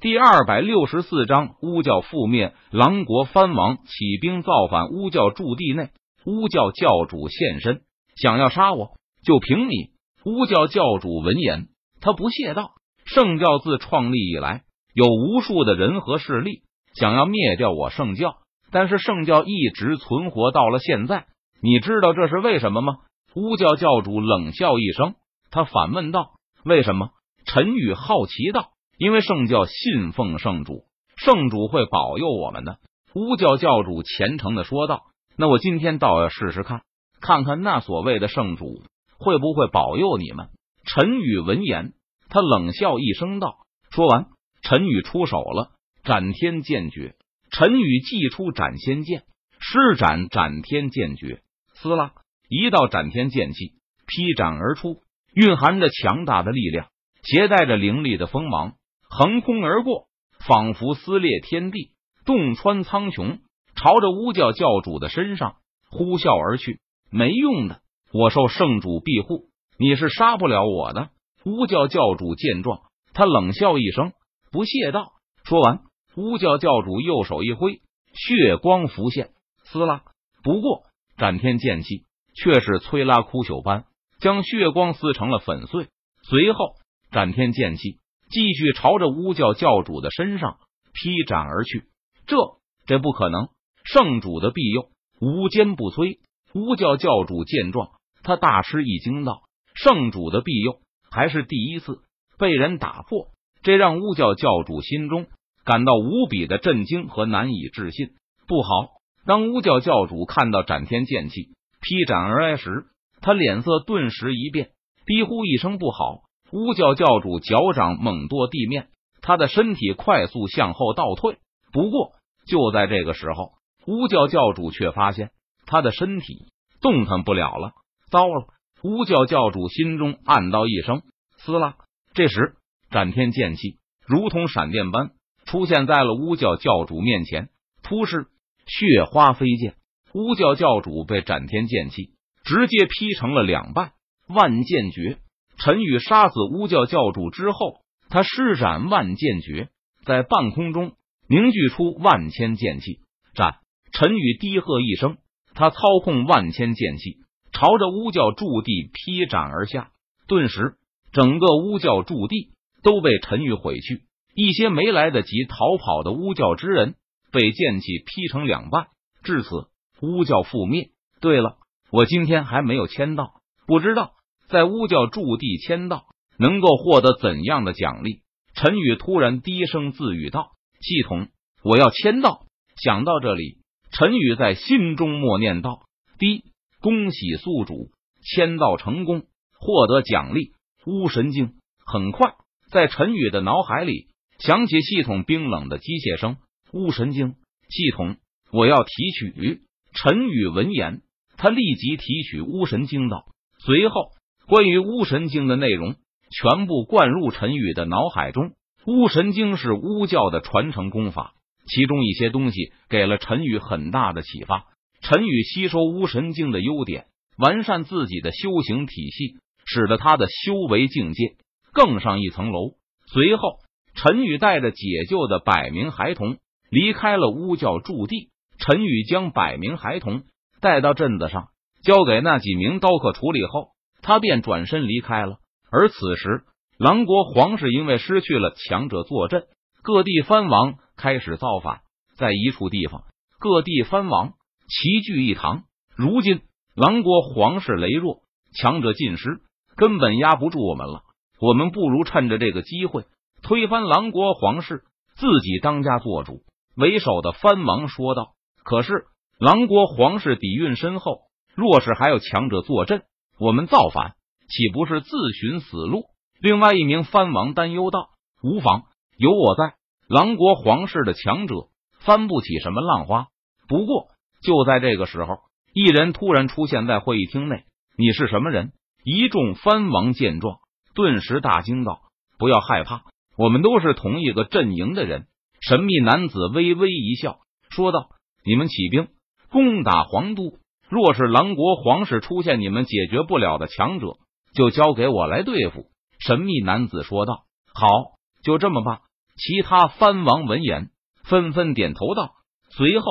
第二百六十四章巫教覆灭。狼国藩王起兵造反巫教驻地内，巫教教主现身，想要杀我，就凭你！巫教教主闻言，他不屑道：“圣教自创立以来，有无数的人和势力想要灭掉我圣教，但是圣教一直存活到了现在。你知道这是为什么吗？”巫教教主冷笑一声，他反问道：“为什么？”陈宇好奇道。因为圣教信奉圣主，圣主会保佑我们的。巫教教主虔诚的说道：“那我今天倒要试试看，看看那所谓的圣主会不会保佑你们。”陈宇闻言，他冷笑一声道：“说完，陈宇出手了，斩天剑诀。陈宇祭出斩仙剑，施展斩天剑诀，撕拉一道斩天剑气劈斩而出，蕴含着强大的力量，携带着凌厉的锋芒。”横空而过，仿佛撕裂天地，洞穿苍穹，朝着巫教教主的身上呼啸而去。没用的，我受圣主庇护，你是杀不了我的。巫教教主见状，他冷笑一声，不屑道：“说完，巫教教主右手一挥，血光浮现，撕拉。不过斩天剑气却是摧拉枯朽般，将血光撕成了粉碎。随后，斩天剑气。”继续朝着巫教教主的身上劈斩而去，这这不可能！圣主的庇佑无坚不摧。巫教教主见状，他大吃一惊，道：“圣主的庇佑还是第一次被人打破，这让巫教教主心中感到无比的震惊和难以置信。不好！当巫教教主看到斩天剑气劈斩而来时，他脸色顿时一变，低呼一声：“不好！”巫教教主脚掌猛跺地面，他的身体快速向后倒退。不过就在这个时候，巫教教主却发现他的身体动弹不了了。糟了！巫教教主心中暗道一声：“撕拉！”这时，斩天剑气如同闪电般出现在了巫教教主面前，突施血花飞溅，巫教教主被斩天剑气直接劈成了两半。万剑诀。陈宇杀死巫教教主之后，他施展万剑诀，在半空中凝聚出万千剑气。斩！陈宇低喝一声，他操控万千剑气，朝着巫教驻地劈斩而下。顿时，整个巫教驻地都被陈宇毁去。一些没来得及逃跑的巫教之人被剑气劈成两半。至此，巫教覆灭。对了，我今天还没有签到，不知道。在巫教驻地签到，能够获得怎样的奖励？陈宇突然低声自语道：“系统，我要签到。”想到这里，陈宇在心中默念道：“滴，恭喜宿主签到成功，获得奖励巫神经。”很快，在陈宇的脑海里响起系统冰冷的机械声：“巫神经，系统，我要提取。”陈宇闻言，他立即提取巫神经道，随后。关于巫神经的内容全部灌入陈宇的脑海中。巫神经是巫教的传承功法，其中一些东西给了陈宇很大的启发。陈宇吸收巫神经的优点，完善自己的修行体系，使得他的修为境界更上一层楼。随后，陈宇带着解救的百名孩童离开了巫教驻地。陈宇将百名孩童带到镇子上，交给那几名刀客处理后。他便转身离开了。而此时，狼国皇室因为失去了强者坐镇，各地藩王开始造反。在一处地方，各地藩王齐聚一堂。如今，狼国皇室羸弱，强者尽失，根本压不住我们了。我们不如趁着这个机会推翻狼国皇室，自己当家做主。为首的藩王说道。可是，狼国皇室底蕴深厚，若是还有强者坐镇。我们造反岂不是自寻死路？另外一名藩王担忧道：“无妨，有我在，狼国皇室的强者翻不起什么浪花。”不过就在这个时候，一人突然出现在会议厅内。你是什么人？一众藩王见状，顿时大惊道：“不要害怕，我们都是同一个阵营的人。”神秘男子微微一笑，说道：“你们起兵攻打皇都。”若是狼国皇室出现你们解决不了的强者，就交给我来对付。”神秘男子说道。“好，就这么办。”其他藩王闻言纷纷点头道。随后，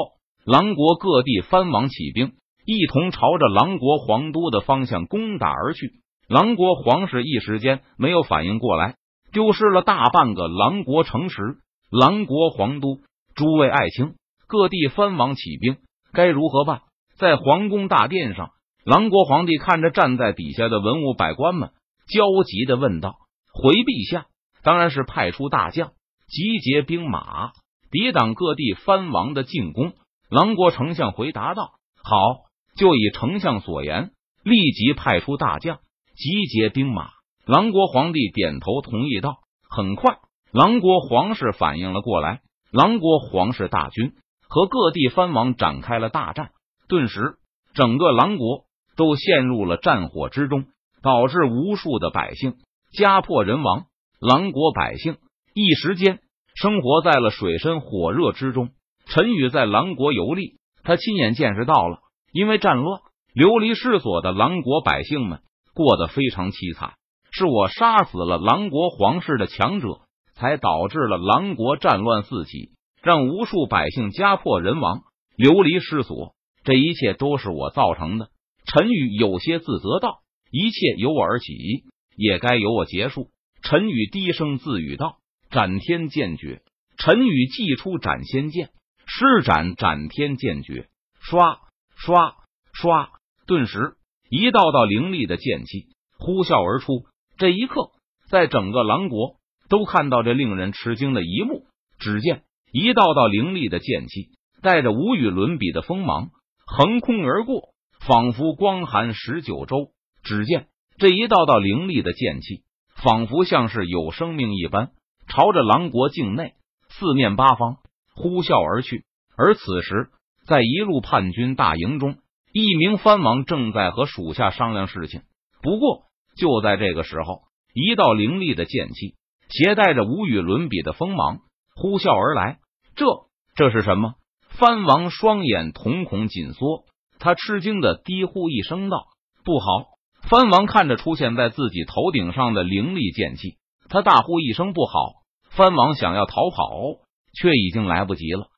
狼国各地藩王起兵，一同朝着狼国皇都的方向攻打而去。狼国皇室一时间没有反应过来，丢失了大半个狼国城池。狼国皇都，诸位爱卿，各地藩王起兵，该如何办？在皇宫大殿上，狼国皇帝看着站在底下的文武百官们，焦急的问道：“回陛下，当然是派出大将，集结兵马，抵挡各地藩王的进攻。”狼国丞相回答道：“好，就以丞相所言，立即派出大将。”集结兵马，狼国皇帝点头同意道：“很快，狼国皇室反应了过来，狼国皇室大军和各地藩王展开了大战。顿时，整个狼国都陷入了战火之中，导致无数的百姓家破人亡。狼国百姓一时间生活在了水深火热之中。陈宇在狼国游历，他亲眼见识到了因为战乱流离失所的狼国百姓们。”过得非常凄惨，是我杀死了狼国皇室的强者，才导致了狼国战乱四起，让无数百姓家破人亡、流离失所。这一切都是我造成的。陈宇有些自责道：“一切由我而起，也该由我结束。”陈宇低声自语道：“斩天剑诀。”陈宇祭出斩仙剑，施展斩天剑诀，刷刷刷，顿时。一道道凌厉的剑气呼啸而出，这一刻，在整个狼国都看到这令人吃惊的一幕。只见一道道凌厉的剑气，带着无与伦比的锋芒，横空而过，仿佛光寒十九州。只见这一道道凌厉的剑气，仿佛像是有生命一般，朝着狼国境内四面八方呼啸而去。而此时，在一路叛军大营中。一名藩王正在和属下商量事情，不过就在这个时候，一道凌厉的剑气，携带着无与伦比的锋芒，呼啸而来。这这是什么？藩王双眼瞳孔紧缩，他吃惊的低呼一声道：“不好！”藩王看着出现在自己头顶上的灵力剑气，他大呼一声：“不好！”藩王想要逃跑，却已经来不及了。